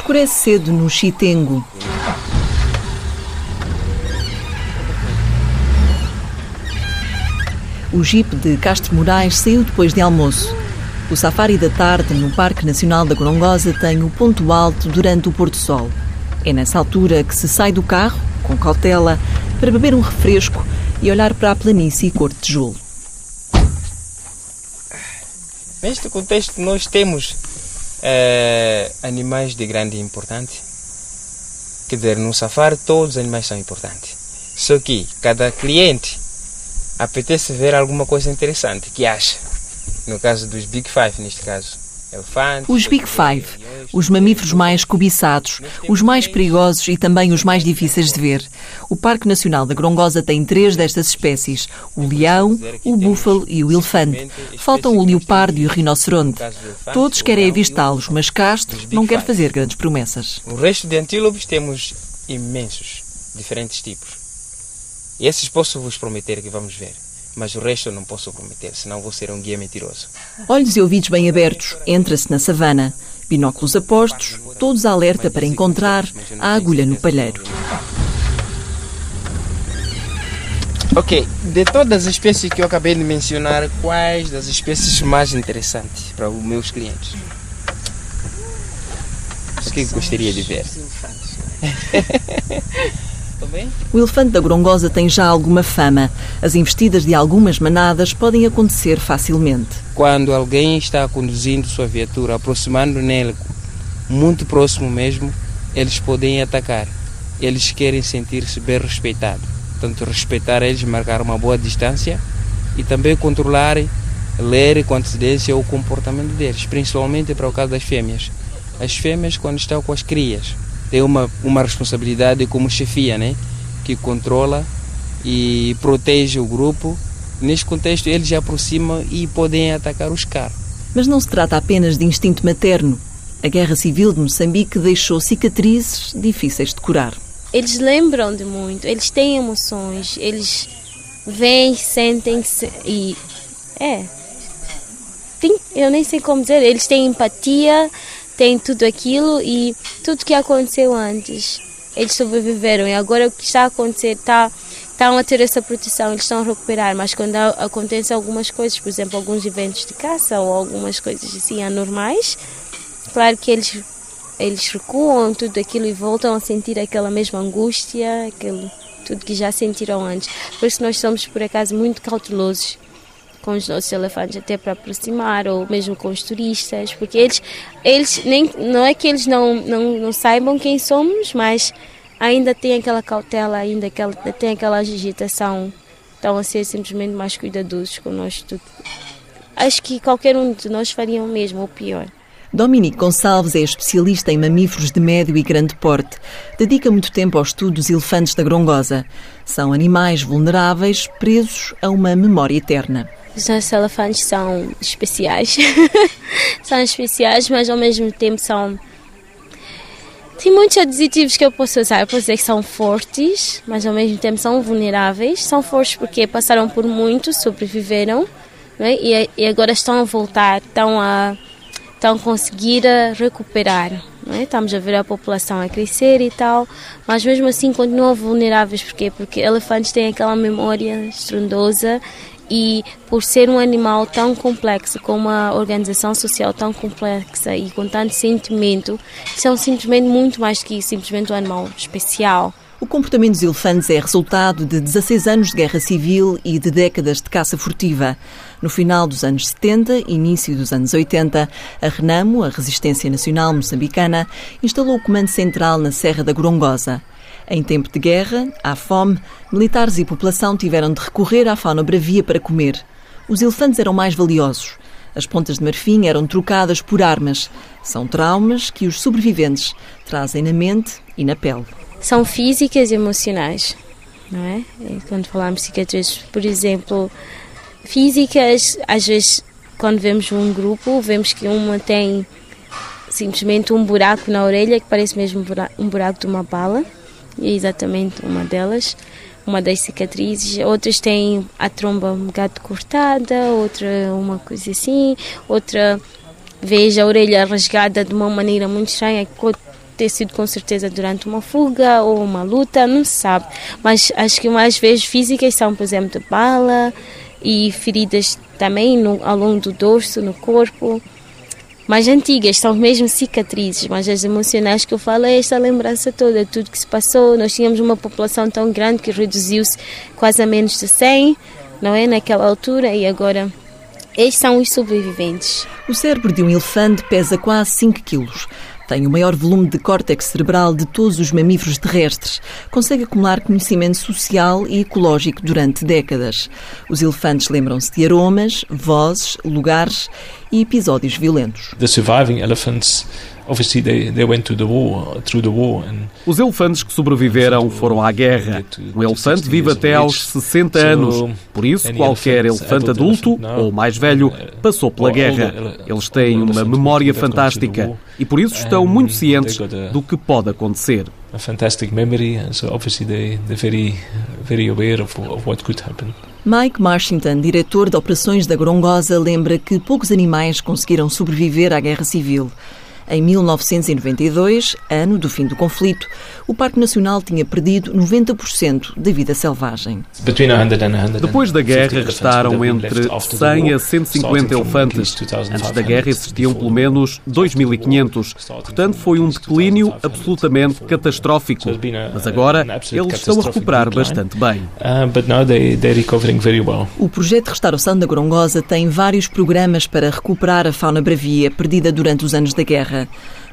Escurece cedo no Chitengo. O jipe de Castro Moraes saiu depois de almoço. O safari da tarde no Parque Nacional da Gorongosa tem o ponto alto durante o pôr do sol. É nessa altura que se sai do carro, com cautela, para beber um refresco e olhar para a planície cor de tijolo. Neste contexto, nós temos é, animais de grande importância. Quer dizer, no safari todos os animais são importantes. Só que cada cliente apetece ver alguma coisa interessante que acha. No caso dos Big Five, neste caso. Os Big Five, os mamíferos mais cobiçados, os mais perigosos e também os mais difíceis de ver. O Parque Nacional da Grongosa tem três destas espécies: o leão, o búfalo e o elefante. Faltam o leopardo e o rinoceronte. Todos querem avistá-los, mas Castro não quer fazer grandes promessas. O resto de antílopes temos imensos, diferentes tipos. E esses posso vos prometer que vamos ver. Mas o resto eu não posso prometer, senão vou ser um guia mentiroso. Olhos e ouvidos bem abertos, entra-se na savana. Binóculos apostos, todos alerta para encontrar a agulha no palheiro. Ok, de todas as espécies que eu acabei de mencionar, quais das espécies mais interessantes para os meus clientes? O que gostaria de ver? O elefante da Grongosa tem já alguma fama. As investidas de algumas manadas podem acontecer facilmente. Quando alguém está conduzindo sua viatura, aproximando nele, muito próximo mesmo, eles podem atacar. Eles querem sentir-se bem respeitados. Tanto respeitar eles, marcar uma boa distância e também controlar, ler com antecedência o comportamento deles, principalmente para o caso das fêmeas. As fêmeas, quando estão com as crias, tem uma, uma responsabilidade como chefia, né? que controla e protege o grupo. Neste contexto, eles se aproximam e podem atacar os carros. Mas não se trata apenas de instinto materno. A Guerra Civil de Moçambique deixou cicatrizes difíceis de curar. Eles lembram de muito, eles têm emoções, eles vêm, sentem-se e. É. Tem, eu nem sei como dizer, eles têm empatia, tem tudo aquilo e tudo que aconteceu antes. Eles sobreviveram e agora o que está a acontecer está estão a ter essa proteção, eles estão a recuperar, mas quando acontecem algumas coisas, por exemplo, alguns eventos de caça ou algumas coisas assim anormais, claro que eles eles recuam tudo aquilo e voltam a sentir aquela mesma angústia, aquilo tudo que já sentiram antes. Por isso nós somos por acaso muito cautelosos com os nossos elefantes até para aproximar ou mesmo com os turistas, porque eles eles nem não é que eles não não, não saibam quem somos, mas ainda tem aquela cautela, ainda aquela tem aquela agitação, estão a ser simplesmente mais cuidadosos nós tudo. Acho que qualquer um de nós faria o mesmo ou pior. Dominique Gonçalves é especialista em mamíferos de médio e grande porte. Dedica muito tempo ao estudo dos elefantes da Grongosa. São animais vulneráveis, presos a uma memória eterna. Os nossos elefantes são especiais. são especiais, mas ao mesmo tempo são. Tem muitos adjetivos que eu posso usar. Eu posso dizer que são fortes, mas ao mesmo tempo são vulneráveis. São fortes porque passaram por muito, sobreviveram né? e, e agora estão a voltar, estão a, estão a conseguir recuperar. É? Estamos a ver a população a crescer e tal, mas mesmo assim continuam vulneráveis. Porquê? Porque elefantes têm aquela memória estrondosa e por ser um animal tão complexo, com uma organização social tão complexa e com tanto sentimento, são simplesmente muito mais que simplesmente um animal especial. O comportamento dos elefantes é resultado de 16 anos de guerra civil e de décadas de caça furtiva. No final dos anos 70 início dos anos 80, a Renamo, a Resistência Nacional Moçambicana, instalou o comando central na Serra da Gorongosa. Em tempo de guerra, à fome, militares e população tiveram de recorrer à fauna bravia para comer. Os elefantes eram mais valiosos. As pontas de marfim eram trocadas por armas. São traumas que os sobreviventes trazem na mente e na pele. São físicas e emocionais, não é? E quando falamos de cicatrizes, por exemplo, físicas, às vezes, quando vemos um grupo, vemos que uma tem simplesmente um buraco na orelha que parece mesmo um buraco de uma bala é exatamente uma delas, uma das cicatrizes. Outras têm a tromba um bocado cortada, outra uma coisa assim, outra veja a orelha rasgada de uma maneira muito estranha, ter sido com certeza durante uma fuga ou uma luta, não se sabe. Mas acho que mais vezes físicas são, por exemplo, de bala e feridas também no, ao longo do dorso, no corpo. Mais antigas, são mesmo cicatrizes, mas as emocionais que eu falo é esta lembrança toda, tudo que se passou. Nós tínhamos uma população tão grande que reduziu-se quase a menos de 100, não é? Naquela altura, e agora estes são os sobreviventes. O cérebro de um elefante pesa quase 5 quilos. Tem o maior volume de córtex cerebral de todos os mamíferos terrestres. Consegue acumular conhecimento social e ecológico durante décadas. Os elefantes lembram-se de aromas, vozes, lugares e episódios violentos. The surviving elephants obviously they, they went to the war, through the war and Os elefantes que sobreviveram foram à guerra. Um elefante vive até aos 60 anos. Por isso, qualquer elefante adulto ou mais velho passou pela guerra. Eles têm uma memória fantástica e por isso estão muito cientes do que pode acontecer. a fantastic memory and so obviously they, they're very very aware of, of what could happen. Mike Marshington, diretor de operações da Grongosa, lembra que poucos animais conseguiram sobreviver à Guerra Civil. Em 1992, ano do fim do conflito, o Parque Nacional tinha perdido 90% da vida selvagem. Between 100 and 150 Depois da guerra, restaram entre left after the 100 a war, 150 starting from elefantes. at least 2,500 Antes da guerra existiam pelo menos 2.500. Portanto, foi um declínio absolutamente catastrófico. Mas agora, eles estão a recuperar bastante bem. Uh. O projeto de restauração da Grongosa tem vários programas para recuperar a fauna bravia perdida durante os anos da guerra.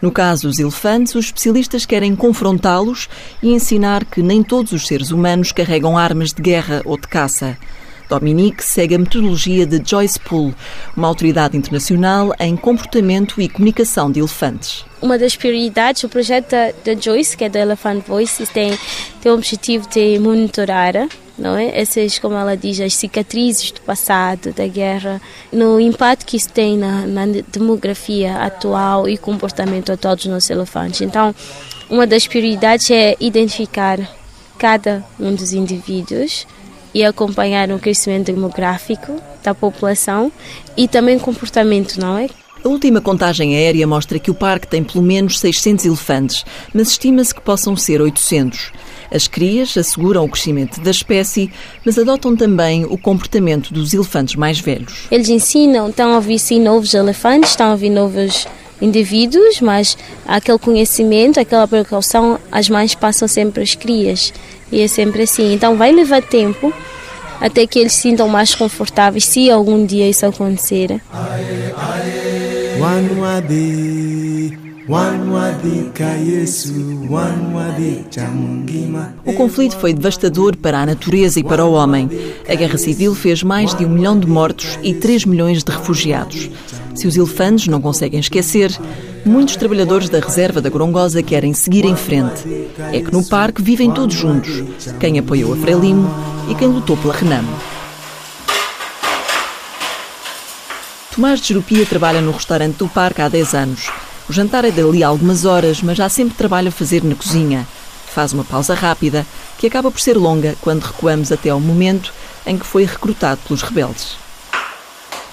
No caso dos elefantes, os especialistas querem confrontá-los e ensinar que nem todos os seres humanos carregam armas de guerra ou de caça. Dominique segue a metodologia de Joyce Poole, uma autoridade internacional em comportamento e comunicação de elefantes. Uma das prioridades do projeto da, da Joyce, que é do Elephant Voices, tem, tem o objetivo de monitorar não é? Essas, como ela diz, as cicatrizes do passado, da guerra, no impacto que isso tem na, na demografia atual e comportamento atual dos nossos elefantes. Então, uma das prioridades é identificar cada um dos indivíduos e acompanhar o crescimento demográfico da população e também comportamento, não é? A última contagem aérea mostra que o parque tem pelo menos 600 elefantes, mas estima-se que possam ser 800. As crias asseguram o crescimento da espécie, mas adotam também o comportamento dos elefantes mais velhos. Eles ensinam, estão a vir sim novos elefantes, estão a vir novos indivíduos, mas aquele conhecimento, aquela precaução, as mães passam sempre às crias. E é sempre assim. Então vai levar tempo até que eles se sintam mais confortáveis, se algum dia isso acontecer. O conflito foi devastador para a natureza e para o homem. A guerra civil fez mais de um milhão de mortos e 3 milhões de refugiados. Se os elefantes não conseguem esquecer, muitos trabalhadores da reserva da Gorongosa querem seguir em frente. É que no parque vivem todos juntos, quem apoiou a Frelimo e quem lutou pela Renamo. Tomás de Jerupia trabalha no restaurante do parque há 10 anos. O jantar é dali há algumas horas, mas já sempre trabalha a fazer na cozinha. Faz uma pausa rápida, que acaba por ser longa quando recuamos até ao momento em que foi recrutado pelos rebeldes.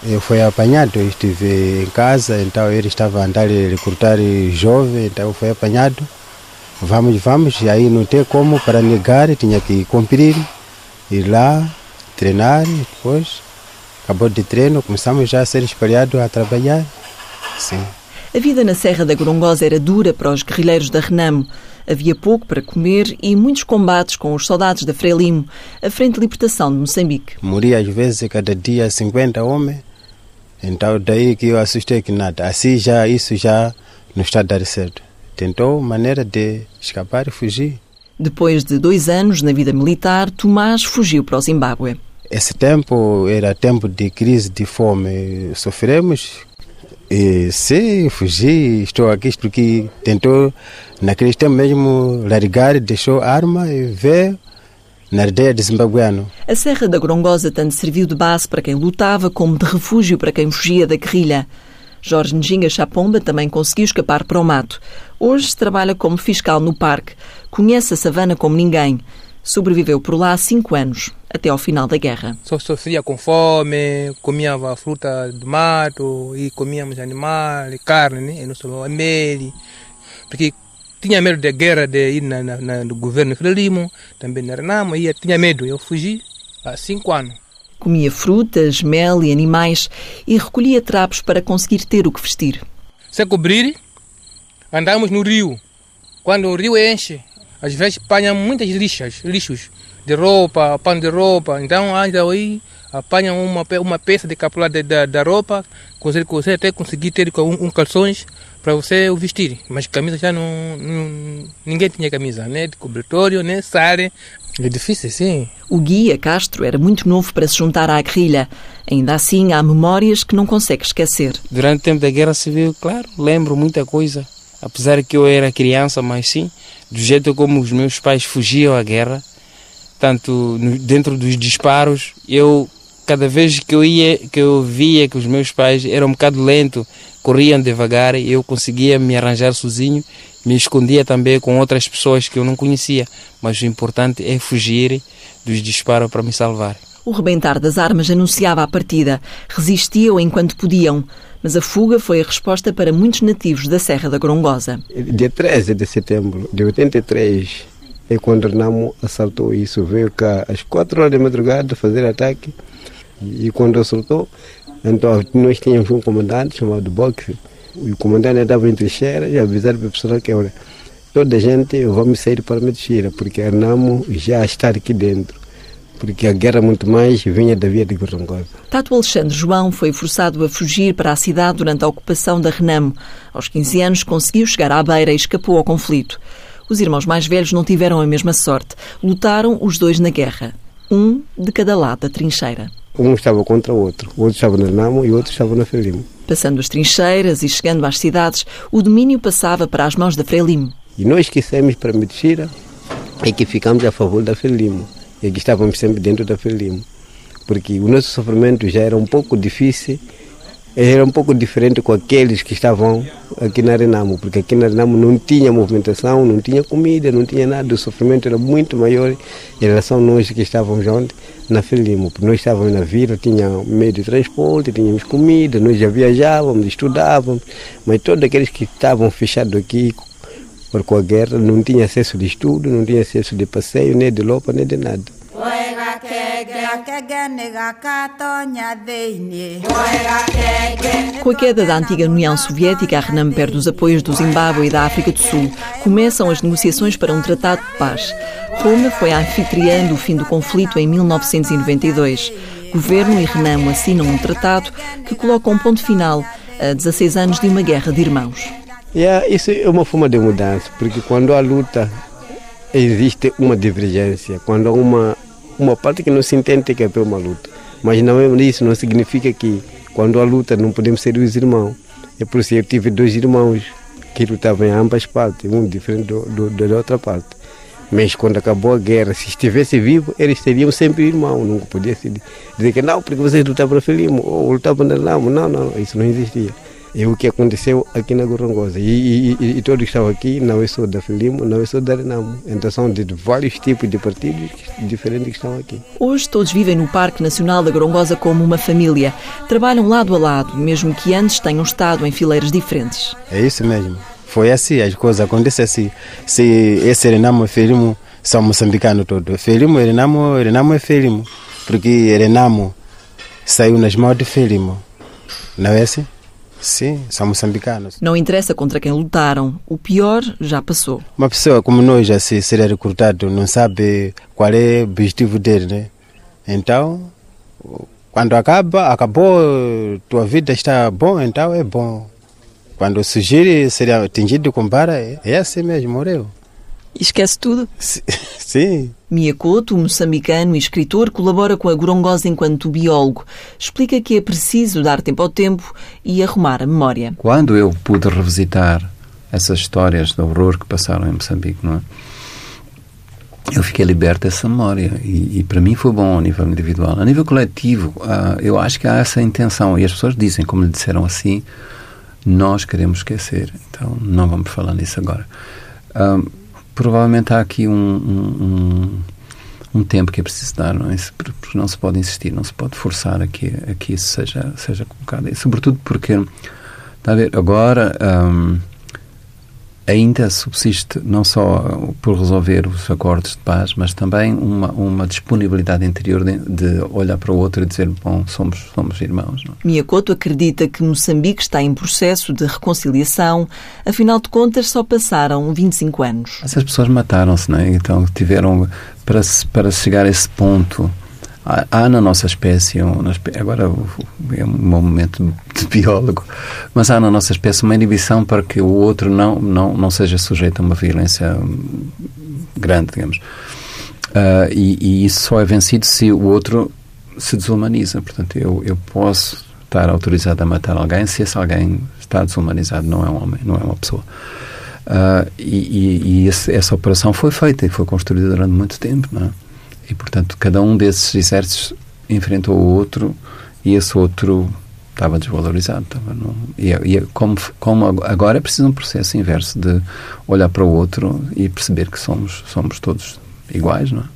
Eu fui apanhado, estive em casa, então ele estava a andar a recrutar jovem, então fui apanhado. Vamos, vamos, e aí não tem como para negar, tinha que cumprir, ir lá, treinar, depois, acabou de treino, começamos já a ser espalhados a trabalhar. Sim. A vida na Serra da Gorongosa era dura para os guerrilheiros da Renamo. Havia pouco para comer e muitos combates com os soldados da Frelimo, a Frente de Libertação de Moçambique. Moria às vezes cada dia 50 homens, então daí que eu assustei que nada. Assim já, isso já não está a dar certo. Tentou maneira de escapar e fugir. Depois de dois anos na vida militar, Tomás fugiu para o Zimbábue. Esse tempo era tempo de crise de fome. Sofremos. E sim, fugi. Estou aqui porque tentou, naquele tempo mesmo, largar, deixou arma e veio na aldeia de Zimbabueano. A Serra da Gorongosa tanto serviu de base para quem lutava como de refúgio para quem fugia da guerrilha. Jorge Njinga Chapomba também conseguiu escapar para o mato. Hoje trabalha como fiscal no parque. Conhece a savana como ninguém. Sobreviveu por lá há cinco anos, até ao final da guerra. Só sofria com fome, comíamos fruta do mato e comíamos animais, carne, né? E não só mel. Porque tinha medo da guerra, de ir na, na, na, no governo Frelimo, também na Renamo, ia, tinha medo. Eu fugi há cinco anos. Comia frutas, mel e animais e recolhia trapos para conseguir ter o que vestir. Se cobrir, andamos no rio. Quando o rio enche, às vezes apanha muitas lixas, lixos de roupa, pano de roupa. Então anda aí, apanha uma, uma peça de capular da, da roupa, consegue, consegue até conseguir ter um, um calções para você o vestir. Mas camisa já não, não, Ninguém tinha camisa, nem de cobertório, nem sare. É difícil, sim. O guia Castro era muito novo para se juntar à guerrilha. Ainda assim, há memórias que não consegue esquecer. Durante o tempo da Guerra Civil, claro, lembro muita coisa. Apesar que eu era criança, mas sim, do jeito como os meus pais fugiam à guerra, tanto dentro dos disparos, eu cada vez que eu ia, que eu via que os meus pais eram um bocado lento, corriam devagar, eu conseguia me arranjar sozinho, me escondia também com outras pessoas que eu não conhecia, mas o importante é fugir dos disparos para me salvar. O rebentar das armas anunciava a partida. Resistiam enquanto podiam, mas a fuga foi a resposta para muitos nativos da Serra da Gorongosa. Dia 13 de setembro de 83 é quando o Renamo assaltou isso. Veio cá às 4 horas da madrugada fazer ataque e quando assaltou, então nós tínhamos um comandante chamado Boxe. E o comandante estava em trincheira e avisaram para o pessoal que olha, toda a gente vamos sair para Medicira, porque a Renamo já está aqui dentro porque a guerra muito mais vinha da via de Gorongosa. Tato Alexandre João foi forçado a fugir para a cidade durante a ocupação da Renamo. Aos 15 anos conseguiu chegar à beira e escapou ao conflito. Os irmãos mais velhos não tiveram a mesma sorte. Lutaram os dois na guerra, um de cada lado da trincheira. Um estava contra o outro, o outro estava na Renamo e o outro estava na Frelimo. Passando as trincheiras e chegando às cidades, o domínio passava para as mãos da Frelimo. E nós que saímos para Medicira é que ficamos a favor da Frelimo e que estávamos sempre dentro da Frelimo. Porque o nosso sofrimento já era um pouco difícil, era um pouco diferente com aqueles que estavam aqui na Renamo, porque aqui na Renamo não tinha movimentação, não tinha comida, não tinha nada, o sofrimento era muito maior em relação a nós que estávamos onde? Na Frelimo, porque nós estávamos na vila, tinha meio de transporte, tínhamos comida, nós já viajávamos, estudávamos, mas todos aqueles que estavam fechados aqui porque com a guerra não tinha acesso de estudo, não tinha acesso de passeio, nem de roupa, nem de nada. Com a queda da antiga União Soviética, a Renam perde os apoios do Zimbábue e da África do Sul. Começam as negociações para um tratado de paz. Roma foi a anfitriã do fim do conflito em 1992. Governo e Renamo assinam um tratado que coloca um ponto final a 16 anos de uma guerra de irmãos. Yeah, isso é uma forma de mudança, porque quando há luta existe uma divergência, quando há uma, uma parte que não se entende que é uma luta. Mas não é isso, não significa que quando há luta não podemos ser os irmãos. É por isso que eu tive dois irmãos que lutavam em ambas partes, um diferente do, do, da outra parte. Mas quando acabou a guerra, se estivesse vivo, eles seriam sempre irmãos. Nunca podia se dizer que não, porque vocês lutavam para Filimo ou lutavam na Lamo. Não, não, isso não existia é o que aconteceu aqui na Gorongosa. E, e, e, todos que estão aqui não é só da Filimo, não é só da Renamo. Então são de vários tipos de partidos diferentes que estão aqui. Hoje todos vivem no Parque Nacional da Gorongosa como uma família. Trabalham lado a lado, mesmo que antes tenham estado em fileiras diferentes. É isso mesmo. Foi assim, as coisas acontecem assim. Se esse Renamo e Filimo são moçambicanos todos. Filimo e Renamo, Renamo é Filimo. Porque Renamo saiu nas mãos de Filimo. Não é assim? Sim, são moçambicanos. Não interessa contra quem lutaram, o pior já passou. Uma pessoa como nós, já se ser recrutado, não sabe qual é o objetivo dele, né? Então, quando acaba, acabou, tua vida está bom, então é bom. Quando surgir ser atingido com vara, é assim mesmo, morreu. Esquece tudo? Sim. Miyakoto, moçambicano e escritor, colabora com a Gorongosa enquanto biólogo. Explica que é preciso dar tempo ao tempo e arrumar a memória. Quando eu pude revisitar essas histórias de horror que passaram em Moçambique, não é? eu fiquei liberto dessa memória e, e, para mim foi bom a nível individual. A nível coletivo, uh, eu acho que há essa intenção e as pessoas dizem, como lhe disseram assim, nós queremos esquecer, então não vamos falar nisso agora. Uh, provavelmente há aqui um, um, um, tempo que é preciso dar, não é? Porque não se pode insistir, não se pode forçar a que, a que isso seja, seja colocado. E sobretudo porque, está a ver, agora um, ainda subsiste não só por resolver os acordos de paz, mas também uma, uma disponibilidade interior de, de olhar para o outro e dizer, bom, somos, somos irmãos. Não? Miyakoto acredita que Moçambique está em processo de reconciliação, afinal de contas só passaram 25 anos. Essas pessoas mataram-se, não é? Então tiveram, para, para chegar a esse ponto há, na nossa espécie, agora é um momento de biólogo, mas há na nossa espécie uma inibição para que o outro não, não, não seja sujeito a uma violência grande, digamos. Uh, e, e, isso só é vencido se o outro se desumaniza. Portanto, eu, eu posso estar autorizado a matar alguém se esse alguém está desumanizado, não é um homem, não é uma pessoa. Uh, e, e, e esse, essa operação foi feita e foi construída durante muito tempo, não é? E, portanto, cada um desses exércitos enfrentou o outro e esse outro estava desvalorizado. Estava no, e, é, e é como, como agora é preciso um processo inverso de olhar para o outro e perceber que somos, somos todos iguais, não é?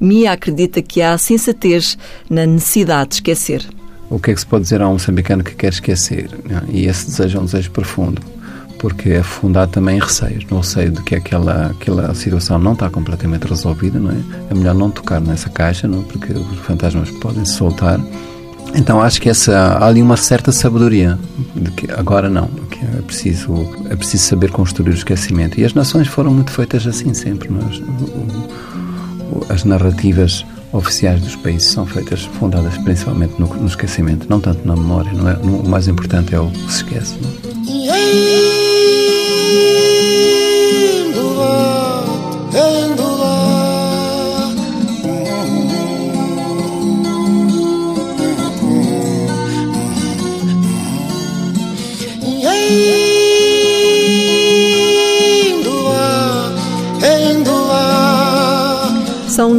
Mia acredita que há sensatez na necessidade de esquecer. O que é que se pode dizer a um moçambicano que quer esquecer? É? E esse desejo é um desejo profundo porque é fundado também em receios, no receio de que aquela, aquela situação não está completamente resolvida, não é? É melhor não tocar nessa caixa, não? É? porque os fantasmas podem se soltar. Então acho que essa, há ali uma certa sabedoria de que agora não, que é preciso, é preciso saber construir o esquecimento. E as nações foram muito feitas assim sempre. Não é? As narrativas oficiais dos países são feitas, fundadas principalmente no, no esquecimento, não tanto na memória. Não é? O mais importante é o que se esquece. Não é?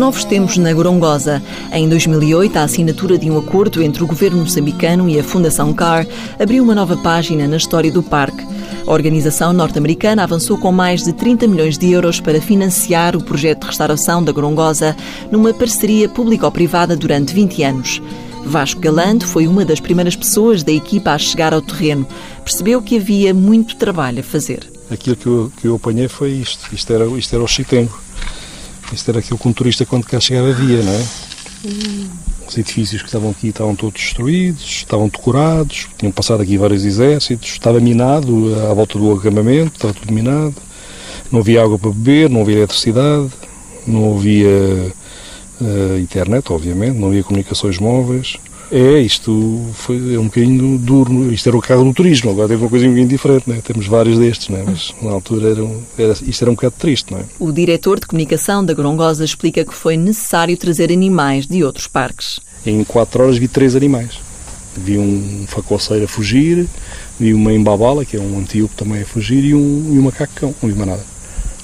Novos tempos na Gorongosa. Em 2008, a assinatura de um acordo entre o governo moçambicano e a Fundação CAR abriu uma nova página na história do parque. A organização norte-americana avançou com mais de 30 milhões de euros para financiar o projeto de restauração da Gorongosa numa parceria público-privada durante 20 anos. Vasco Galante foi uma das primeiras pessoas da equipa a chegar ao terreno. Percebeu que havia muito trabalho a fazer. Aquilo que eu, que eu apanhei foi isto. Isto era, isto era o Chitengo. Isto era aquilo que um turista, quando cá chegava, via, não é? Os edifícios que estavam aqui estavam todos destruídos, estavam decorados, tinham passado aqui vários exércitos, estava minado à volta do acampamento, estava tudo minado. Não havia água para beber, não havia eletricidade, não havia uh, internet, obviamente, não havia comunicações móveis. É, isto foi é um bocadinho duro. Isto era o carro do turismo, agora teve uma coisa um bocadinho diferente, né? temos vários destes, né? mas na altura era, um, era, isto era um bocado triste. Não é? O diretor de comunicação da Gorongosa explica que foi necessário trazer animais de outros parques. Em quatro horas vi três animais. Vi um facoceiro a fugir, vi uma embabala, que é um antíope também a fugir, e um, e um macacão, não vi mais nada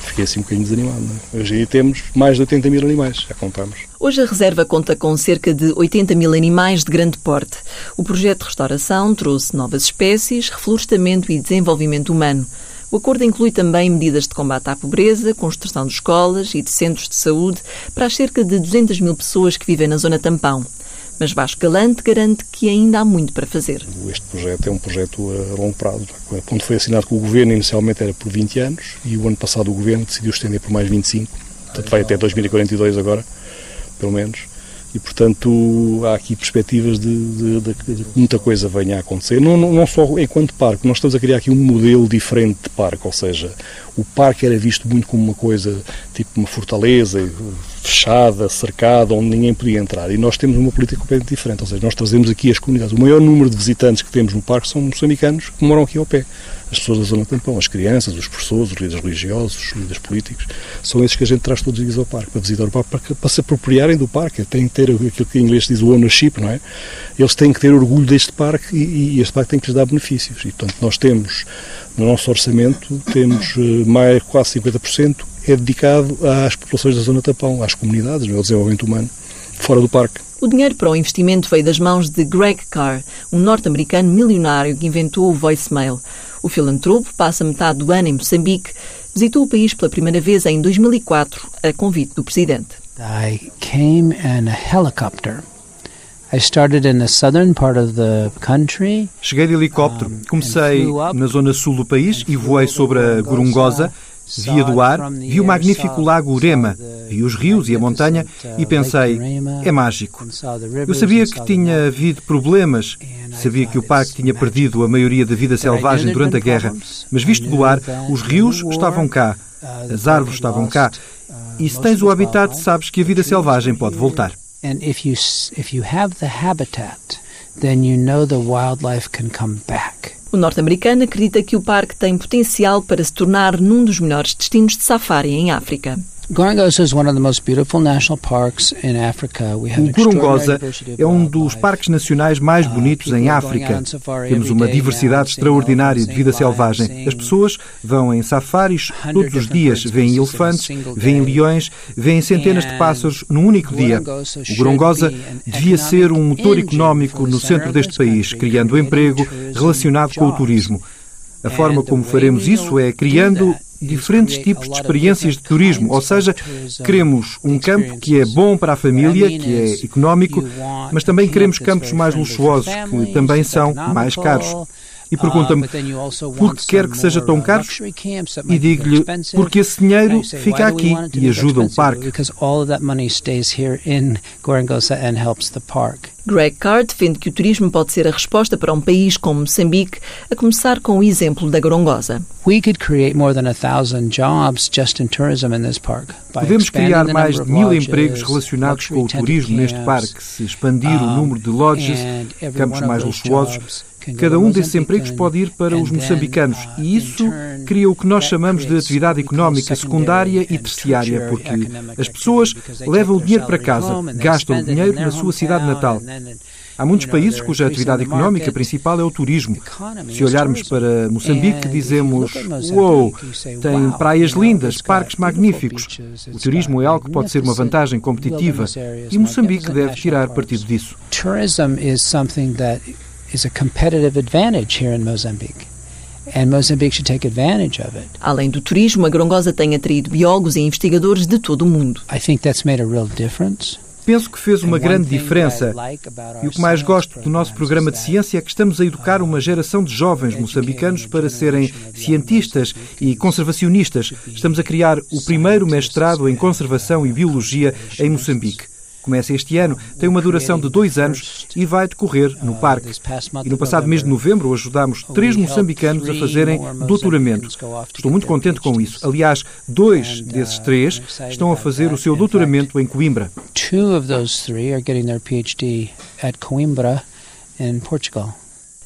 fiquei assim um bocadinho desanimado. É? Hoje temos mais de 80 mil animais, já contamos. Hoje a reserva conta com cerca de 80 mil animais de grande porte. O projeto de restauração trouxe novas espécies, reflorestamento e desenvolvimento humano. O acordo inclui também medidas de combate à pobreza, construção de escolas e de centros de saúde para as cerca de 200 mil pessoas que vivem na zona tampão. Mas Vasco Galante garante que ainda há muito para fazer. Este projeto é um projeto a longo prazo. Quando foi assinado com o Governo, inicialmente era por 20 anos e o ano passado o Governo decidiu estender por mais 25. Portanto, vai até 2042 agora, pelo menos e, portanto, há aqui perspectivas de, de, de, muita coisa venha a acontecer. Não, não, não, só enquanto parque, nós estamos a criar aqui um modelo diferente de parque, ou seja, o parque era visto muito como uma coisa, tipo uma fortaleza, fechada, cercada, onde ninguém podia entrar. E nós temos uma política completamente diferente, ou seja, nós trazemos aqui as comunidades. O maior número de visitantes que temos no parque são moçambicanos que moram aqui ao pé as pessoas da zona tampão, as crianças, os professores, os líderes religiosos, os líderes políticos, são esses que a gente traz todos os dias ao parque, para visitar o parque, para, para se apropriarem do parque, têm que ter aquilo que em inglês diz o ownership, não é? Eles têm que ter orgulho deste parque e, e este parque tem que lhes dar benefícios. E, portanto, nós temos, no nosso orçamento, temos eh, mais quase 50% é dedicado às populações da zona tampão, às comunidades, ao desenvolvimento humano, fora do parque. O dinheiro para o investimento veio das mãos de Greg Carr, um norte-americano milionário que inventou o voicemail. O filantropo passa metade do ano em Moçambique, visitou o país pela primeira vez em 2004, a convite do presidente. I came in a helicopter. Cheguei de helicóptero. Comecei na zona sul do país e voei sobre a Gorongosa. Via do ar, vi o magnífico lago Urema, vi os rios e a montanha e pensei, é mágico. Eu sabia que tinha havido problemas, sabia que o parque tinha perdido a maioria da vida selvagem durante a guerra, mas visto do ar, os rios estavam cá, as árvores estavam cá, e se tens o habitat, sabes que a vida selvagem pode voltar. And if you if you have the habitat, then you know the wildlife can come back. O norte-americano acredita que o parque tem potencial para se tornar num dos melhores destinos de safari em África. O Gorongosa é um dos parques nacionais mais bonitos em África. Temos uma diversidade extraordinária de vida selvagem. As pessoas vão em safaris todos os dias, veem elefantes, veem leões, veem centenas de pássaros num único dia. O Gorongosa devia ser um motor económico no centro deste país, criando emprego relacionado com o turismo. A forma como faremos isso é criando diferentes tipos de experiências de turismo, ou seja, queremos um campo que é bom para a família, que é económico, mas também queremos campos mais luxuosos, que também são mais caros e pergunta-me por que quer que seja tão caro e digo-lhe porque esse dinheiro fica aqui e ajuda o parque. Greg Carr defende que o turismo pode ser a resposta para um país como Moçambique, a começar com o exemplo da Gorongosa. Podemos criar mais de mil empregos relacionados com o turismo neste parque, se expandir o número de lodges, campos mais luxuosos Cada um desses empregos pode ir para os moçambicanos e isso cria o que nós chamamos de atividade económica secundária e terciária, porque as pessoas levam o dinheiro para casa, gastam o dinheiro na sua cidade natal. Há muitos países cuja atividade económica principal é o turismo. Se olharmos para Moçambique, dizemos: Uou, tem praias lindas, parques magníficos. O turismo é algo que pode ser uma vantagem competitiva e Moçambique deve tirar partido disso. Tourism is something that is a competitive advantage here in Mozambique. And Mozambique should take advantage of it. Além do turismo, a Grongosa tem atraído biólogos e investigadores de todo o mundo. I think that's made a real difference. Penso que fez uma grande diferença. E o que mais gosto do nosso programa de ciência é que estamos a educar uma geração de jovens moçambicanos para serem cientistas e conservacionistas. Estamos a criar o primeiro mestrado em conservação e biologia em Moçambique começa este ano, tem uma duração de dois anos e vai decorrer no parque. E no passado mês de novembro ajudámos três moçambicanos a fazerem doutoramento. Estou muito contente com isso. Aliás, dois desses três estão a fazer o seu doutoramento em Coimbra. Two of those three are getting their PhD at Coimbra in Portugal.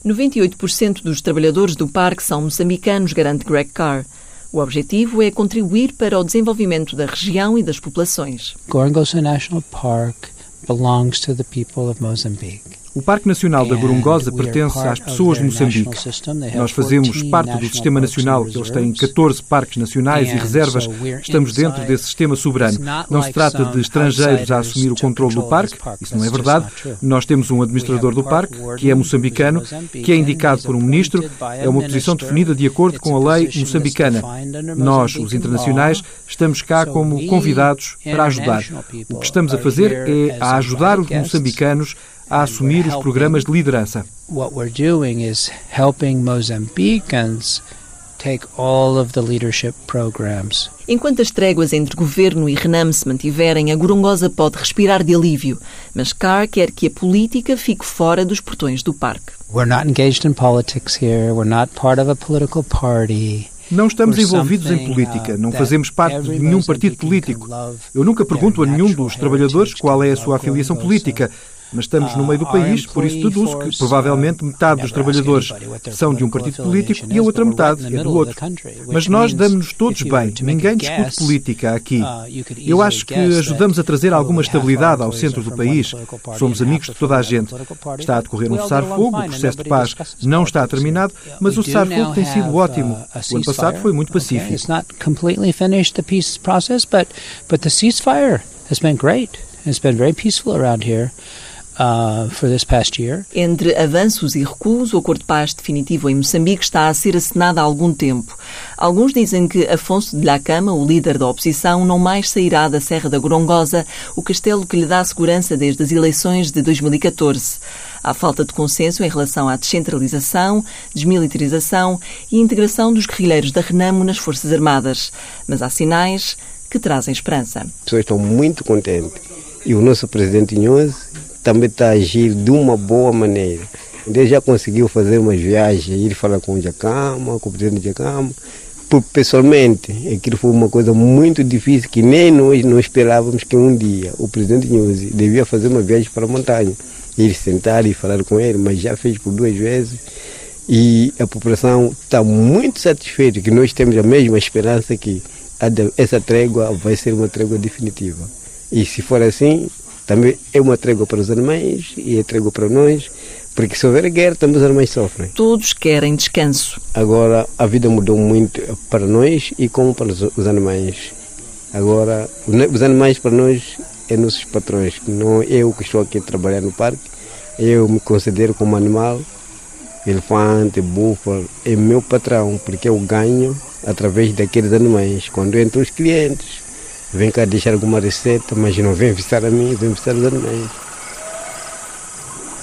98% dos trabalhadores do parque são moçambicanos, garante Greg Carr. O objetivo é contribuir para o desenvolvimento da região e das populações. Gorongosa National Park belongs to the people of Mozambique. O Parque Nacional da Gorongosa pertence às pessoas de Moçambique. Nós fazemos parte do Sistema Nacional. Eles têm 14 parques nacionais e reservas. Estamos dentro desse sistema soberano. Não se trata de estrangeiros a assumir o controle do parque. Isso não é verdade. Nós temos um administrador do parque, que é moçambicano, que é indicado por um ministro. É uma posição definida de acordo com a lei moçambicana. Nós, os internacionais, estamos cá como convidados para ajudar. O que estamos a fazer é a ajudar os moçambicanos a assumir os programas de liderança. What we're doing is helping Mozambicans take all of the leadership programs. Enquanto as tréguas entre governo e Renam se mantiverem, a Gorongosa pode respirar de alívio, mas Carr quer que a política fique fora dos portões do parque. We're not engaged in politics here. We're not part of a political party. Não estamos envolvidos em política, não fazemos parte de nenhum partido político. Eu nunca pergunto a nenhum dos trabalhadores qual é a sua afiliação política mas estamos no meio do país, por isso deduzo que provavelmente metade dos trabalhadores são de um partido político e a outra metade é do outro. Mas nós damos-nos todos bem, ninguém discute política aqui. Eu acho que ajudamos a trazer alguma estabilidade ao centro do país. Somos amigos de toda a gente. Está a decorrer um cessar-fogo, o processo de paz não está terminado, mas o cessar-fogo tem sido ótimo. O ano passado foi muito pacífico. Been great. It's been very peaceful around here. Uh, Entre avanços e recuos, o acordo de paz definitivo em Moçambique está a ser assinado há algum tempo. Alguns dizem que Afonso de Lacama, o líder da oposição, não mais sairá da Serra da Gorongosa, o castelo que lhe dá segurança desde as eleições de 2014. Há falta de consenso em relação à descentralização, desmilitarização e integração dos guerrilheiros da Renamo nas Forças Armadas. Mas há sinais que trazem esperança. As pessoas estão muito contentes. E o nosso presidente Inhoso também está a agir de uma boa maneira. Ele já conseguiu fazer umas viagens, ir falar com o Jacama, com o presidente Jacama. Pessoalmente, aquilo foi uma coisa muito difícil que nem nós não esperávamos que um dia o presidente Nhuzi devia fazer uma viagem para a montanha. Ir sentar e falar com ele, mas já fez por duas vezes. E a população está muito satisfeita, que nós temos a mesma esperança que essa trégua vai ser uma trégua definitiva. E se for assim, também é uma trégua para os animais e é trégua para nós, porque se houver guerra, também os animais sofrem. Todos querem descanso. Agora, a vida mudou muito para nós e como para os animais. Agora, os animais para nós é nossos patrões, não eu que estou aqui a trabalhar no parque, eu me considero como animal, elefante, búfalo, é meu patrão, porque eu ganho através daqueles animais. Quando entram os clientes, vem cá deixar alguma receita, mas não vem visitar a mim, vem visitar os animais.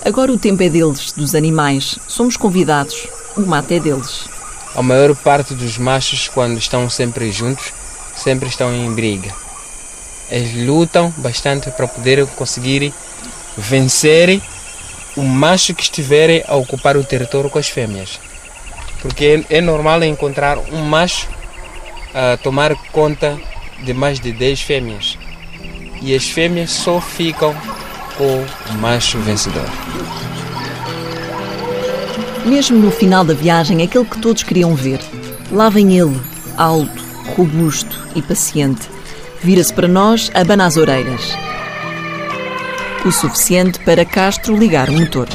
Agora o tempo é deles, dos animais. Somos convidados. O mate é deles. A maior parte dos machos, quando estão sempre juntos, sempre estão em briga. Eles lutam bastante para poder conseguir vencer o macho que estiver a ocupar o território com as fêmeas. Porque é normal encontrar um macho a tomar conta de mais de 10 fêmeas. E as fêmeas só ficam com o macho vencedor. Mesmo no final da viagem, aquele que todos queriam ver. Lá vem ele, alto, robusto e paciente. Vira-se para nós, abana as orelhas. O suficiente para Castro ligar o motor.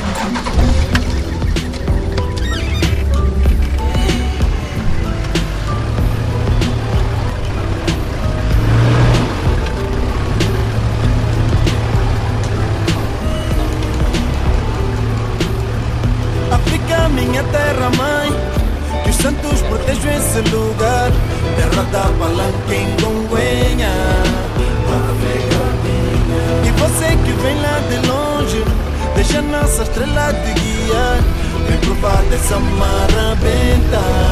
Samara Benta